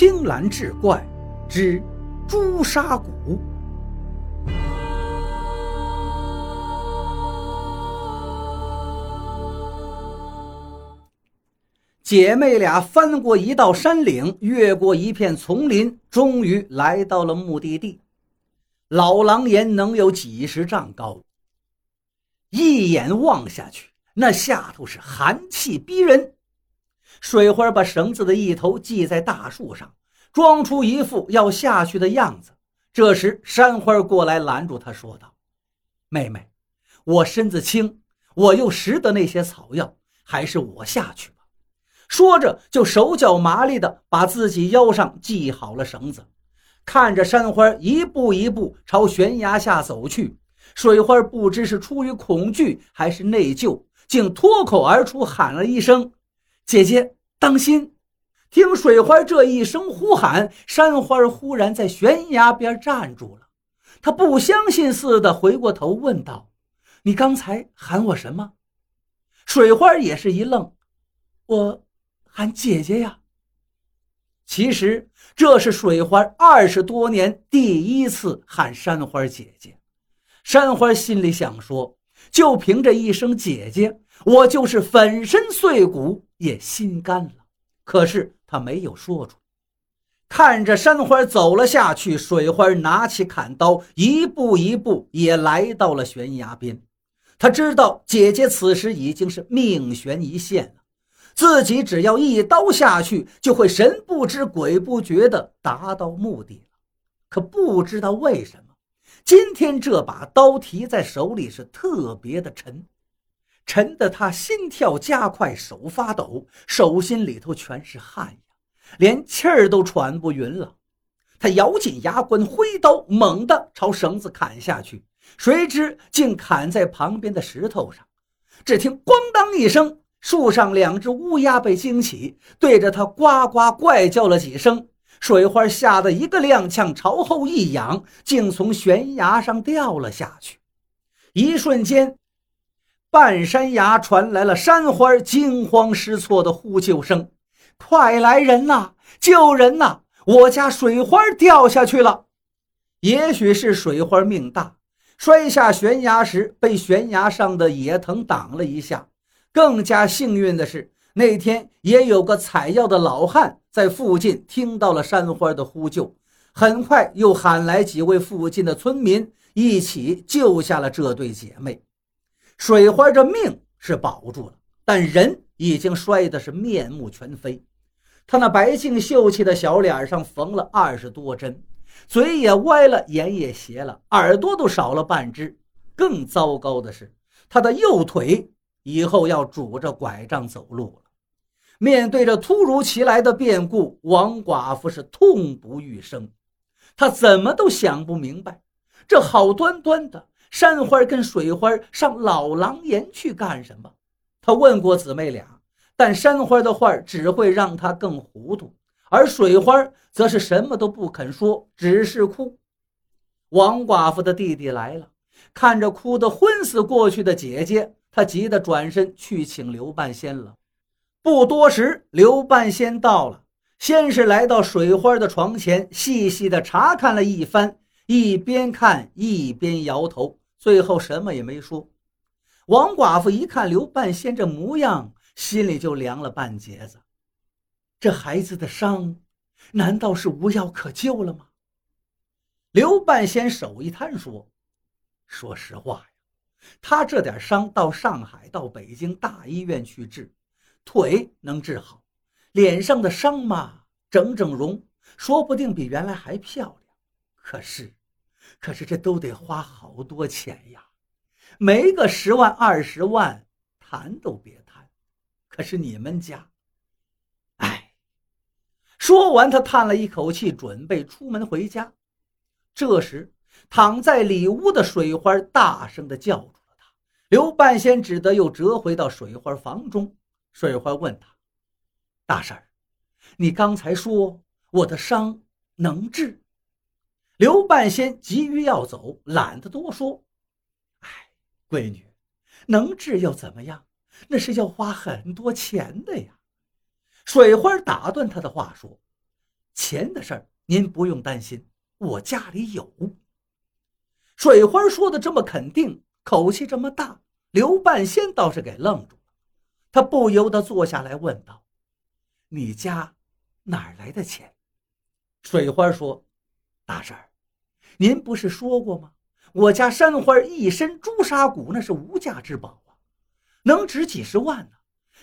青蓝志怪之朱砂谷。姐妹俩翻过一道山岭，越过一片丛林，终于来到了目的地。老狼岩能有几十丈高，一眼望下去，那下头是寒气逼人。水花把绳子的一头系在大树上，装出一副要下去的样子。这时，山花过来拦住他，说道：“妹妹，我身子轻，我又识得那些草药，还是我下去吧。”说着，就手脚麻利地把自己腰上系好了绳子，看着山花一步一步朝悬崖下走去。水花不知是出于恐惧还是内疚，竟脱口而出喊了一声：“姐姐，当心！”听水花这一声呼喊，山花忽然在悬崖边站住了。他不相信似的回过头问道：“你刚才喊我什么？”水花也是一愣：“我……”喊姐姐呀！其实这是水花二十多年第一次喊山花姐姐。山花心里想说：就凭这一声姐姐，我就是粉身碎骨也心甘了。可是他没有说出来。看着山花走了下去，水花拿起砍刀，一步一步也来到了悬崖边。他知道姐姐此时已经是命悬一线了。自己只要一刀下去，就会神不知鬼不觉地达到目的了。可不知道为什么，今天这把刀提在手里是特别的沉，沉得他心跳加快，手发抖，手心里头全是汗呀，连气儿都喘不匀了。他咬紧牙关，挥刀猛地朝绳子砍下去，谁知竟砍在旁边的石头上。只听“咣当”一声。树上两只乌鸦被惊起，对着他呱呱怪叫了几声。水花吓得一个踉跄，朝后一仰，竟从悬崖上掉了下去。一瞬间，半山崖传来了山花惊慌失措的呼救声：“快来人呐！救人呐！我家水花掉下去了！”也许是水花命大，摔下悬崖时被悬崖上的野藤挡了一下。更加幸运的是，那天也有个采药的老汉在附近听到了山花的呼救，很快又喊来几位附近的村民，一起救下了这对姐妹。水花这命是保住了，但人已经摔得是面目全非。他那白净秀气的小脸上缝了二十多针，嘴也歪了，眼也斜了，耳朵都少了半只。更糟糕的是，他的右腿。以后要拄着拐杖走路了。面对着突如其来的变故，王寡妇是痛不欲生。她怎么都想不明白，这好端端的山花跟水花上老狼岩去干什么？他问过姊妹俩，但山花的话只会让他更糊涂，而水花则是什么都不肯说，只是哭。王寡妇的弟弟来了，看着哭得昏死过去的姐姐。他急得转身去请刘半仙了。不多时，刘半仙到了，先是来到水花的床前，细细的查看了一番，一边看一边摇头，最后什么也没说。王寡妇一看刘半仙这模样，心里就凉了半截子。这孩子的伤，难道是无药可救了吗？刘半仙手一摊说：“说实话呀。”他这点伤，到上海、到北京大医院去治，腿能治好，脸上的伤嘛，整整容，说不定比原来还漂亮。可是，可是这都得花好多钱呀，没个十万二十万，谈都别谈。可是你们家，哎，说完，他叹了一口气，准备出门回家。这时。躺在里屋的水花大声地叫住了他，刘半仙只得又折回到水花房中。水花问他：“大婶儿，你刚才说我的伤能治？”刘半仙急于要走，懒得多说。“哎，闺女，能治又怎么样？那是要花很多钱的呀。”水花打断他的话说：“钱的事儿您不用担心，我家里有。水花说的这么肯定，口气这么大，刘半仙倒是给愣住了。他不由得坐下来问道：“你家哪儿来的钱？”水花说：“大婶儿，您不是说过吗？我家山花一身朱砂骨，那是无价之宝啊，能值几十万呢。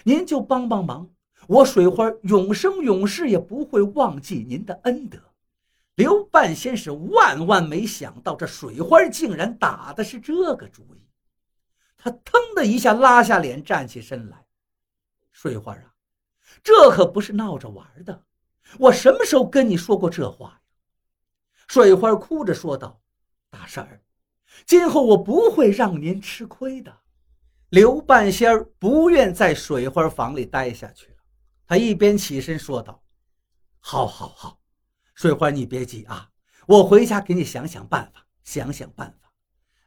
您就帮帮忙，我水花永生永世也不会忘记您的恩德。”刘半仙是万万没想到，这水花竟然打的是这个主意。他腾的一下拉下脸，站起身来：“水花啊，这可不是闹着玩的。我什么时候跟你说过这话？”水花哭着说道：“大婶儿，今后我不会让您吃亏的。”刘半仙儿不愿在水花房里待下去了，他一边起身说道：“好，好，好。”水花，你别急啊，我回家给你想想办法，想想办法。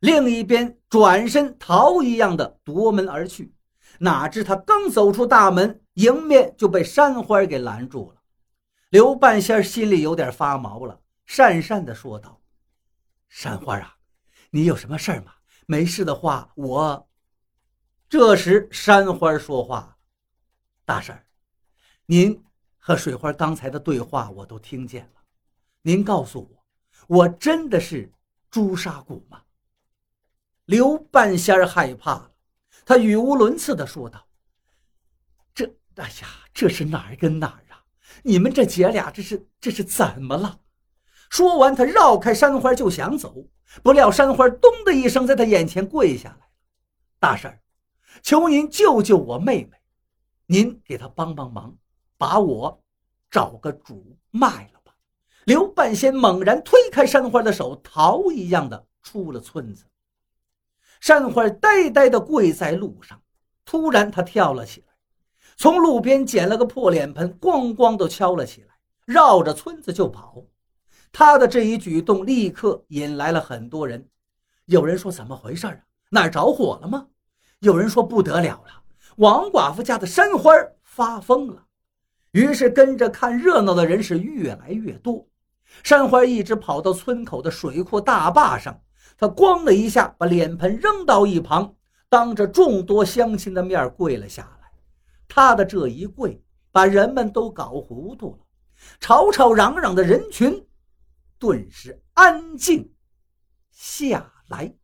另一边转身逃一样的夺门而去，哪知他刚走出大门，迎面就被山花给拦住了。刘半仙心里有点发毛了，讪讪的说道：“山花啊，你有什么事儿吗？没事的话，我……”这时山花说话：“大婶，您和水花刚才的对话我都听见了。”您告诉我，我真的是朱砂骨吗？刘半仙儿害怕了，他语无伦次的说道：“这，哎呀，这是哪儿跟哪儿啊？你们这姐俩这是这是怎么了？”说完，他绕开山花就想走，不料山花咚的一声在他眼前跪下来：“大婶，求您救救我妹妹，您给她帮帮忙，把我找个主卖了吧。”刘半仙猛然推开山花的手，逃一样的出了村子。山花呆呆的跪在路上，突然他跳了起来，从路边捡了个破脸盆，咣咣的敲了起来，绕着村子就跑。他的这一举动立刻引来了很多人。有人说：“怎么回事啊？哪着火了吗？”有人说：“不得了了，王寡妇家的山花发疯了。”于是跟着看热闹的人是越来越多。山花一直跑到村口的水库大坝上，他咣的一下把脸盆扔到一旁，当着众多乡亲的面跪了下来。他的这一跪，把人们都搞糊涂了，吵吵嚷嚷的人群顿时安静下来。